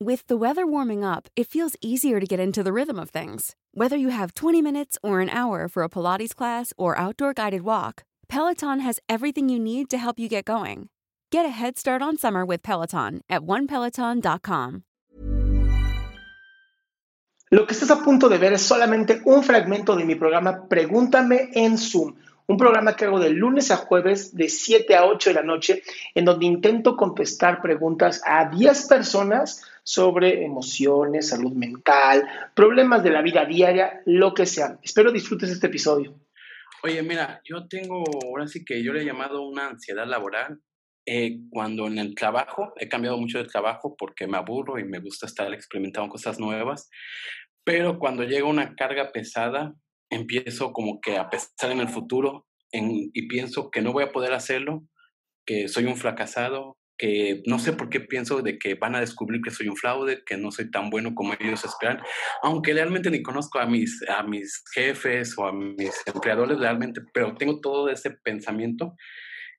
With the weather warming up, it feels easier to get into the rhythm of things. Whether you have 20 minutes or an hour for a Pilates class or outdoor guided walk, Peloton has everything you need to help you get going. Get a head start on summer with Peloton at onepeloton.com. Lo que estás a punto de ver es solamente un fragmento de mi programa Pregúntame en Zoom, un programa que hago de lunes a jueves de 7 a 8 de la noche, en donde intento contestar preguntas a 10 personas sobre emociones, salud mental, problemas de la vida diaria, lo que sea. Espero disfrutes este episodio. Oye, mira, yo tengo, ahora sí que yo le he llamado una ansiedad laboral. Eh, cuando en el trabajo, he cambiado mucho de trabajo porque me aburro y me gusta estar experimentando cosas nuevas, pero cuando llega una carga pesada, empiezo como que a pensar en el futuro y pienso que no voy a poder hacerlo, que soy un fracasado, que no sé por qué pienso de que van a descubrir que soy un fraude, que no soy tan bueno como ellos esperan, aunque realmente ni conozco a mis, a mis jefes o a mis empleadores realmente, pero tengo todo ese pensamiento.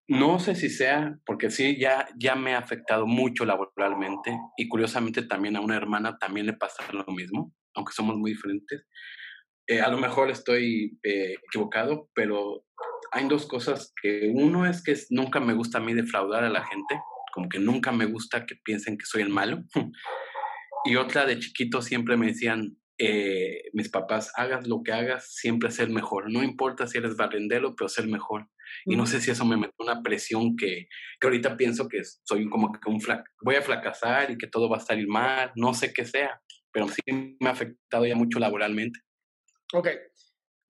No sé si sea, porque sí, ya, ya me ha afectado mucho laboralmente y curiosamente también a una hermana también le pasa lo mismo, aunque somos muy diferentes. Eh, a lo mejor estoy eh, equivocado, pero hay dos cosas que uno es que nunca me gusta a mí defraudar a la gente, como que nunca me gusta que piensen que soy el malo. y otra de chiquito siempre me decían, eh, mis papás, hagas lo que hagas, siempre ser mejor. No importa si eres barrendero, pero ser mejor. Y no sé si eso me mete una presión que, que ahorita pienso que soy como que un voy a fracasar y que todo va a salir mal, no sé qué sea, pero sí me ha afectado ya mucho laboralmente. Ok,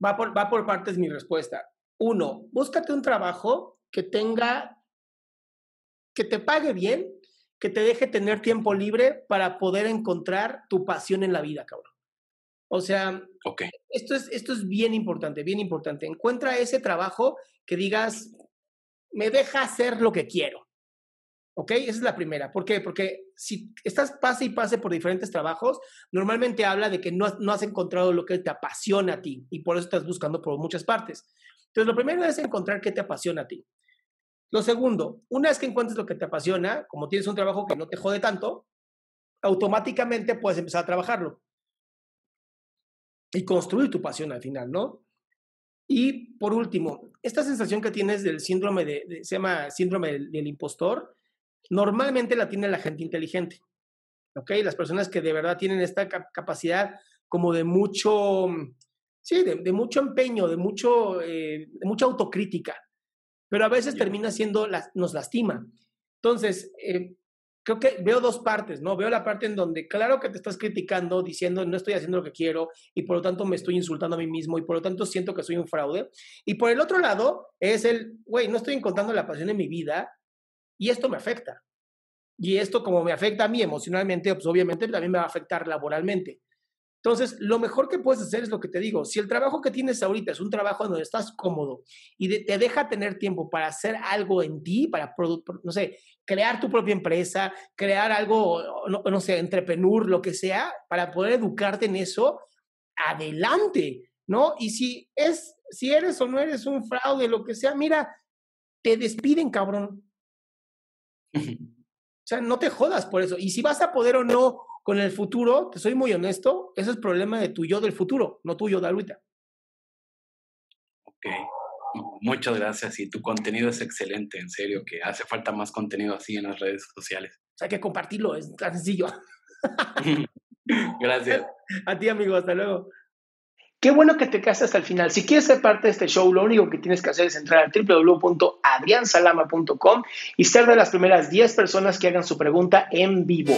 va por, va por partes mi respuesta. Uno, búscate un trabajo que tenga que te pague bien, que te deje tener tiempo libre para poder encontrar tu pasión en la vida, cabrón. O sea, esto, es, esto es bien importante, bien importante. Encuentra ese trabajo que digas, me deja hacer lo que quiero. ¿Ok? Esa es la primera. ¿Por qué? Porque si estás pase y pase por diferentes trabajos, normalmente habla de que no, no has encontrado lo que te apasiona a ti y por eso estás buscando por muchas partes. Entonces, lo primero es encontrar qué te apasiona a ti. Lo segundo, una vez que encuentres lo que te apasiona, como tienes un trabajo que no te jode tanto, automáticamente puedes empezar a trabajarlo y construir tu pasión al final, ¿no? Y por último, esta sensación que tienes del síndrome de, se llama síndrome del, impostor, normalmente la tiene la gente inteligente, ¿ok? Las personas que de verdad tienen esta capacidad como de mucho, sí, de, mucho empeño, de, mucho, eh, de mucha autocrítica pero a veces termina siendo, nos lastima. Entonces, eh, creo que veo dos partes, ¿no? Veo la parte en donde, claro que te estás criticando, diciendo, no estoy haciendo lo que quiero y por lo tanto me estoy insultando a mí mismo y por lo tanto siento que soy un fraude. Y por el otro lado es el, güey, no estoy encontrando la pasión en mi vida y esto me afecta. Y esto como me afecta a mí emocionalmente, pues obviamente también me va a afectar laboralmente. Entonces, lo mejor que puedes hacer es lo que te digo. Si el trabajo que tienes ahorita es un trabajo donde estás cómodo y te deja tener tiempo para hacer algo en ti, para, no sé, crear tu propia empresa, crear algo, no, no sé, entrepreneur, lo que sea, para poder educarte en eso, adelante, ¿no? Y si es, si eres o no eres un fraude, lo que sea, mira, te despiden, cabrón. O sea, no te jodas por eso. Y si vas a poder o no con el futuro, te soy muy honesto, ese es el problema de tu yo del futuro, no tuyo de ahorita. Ok, muchas gracias. Y tu contenido es excelente, en serio, que hace falta más contenido así en las redes sociales. O sea, hay que compartirlo, es tan sencillo. gracias. A ti, amigo, hasta luego. Qué bueno que te quedaste hasta el final. Si quieres ser parte de este show, lo único que tienes que hacer es entrar a www.adriansalama.com y ser de las primeras 10 personas que hagan su pregunta en vivo.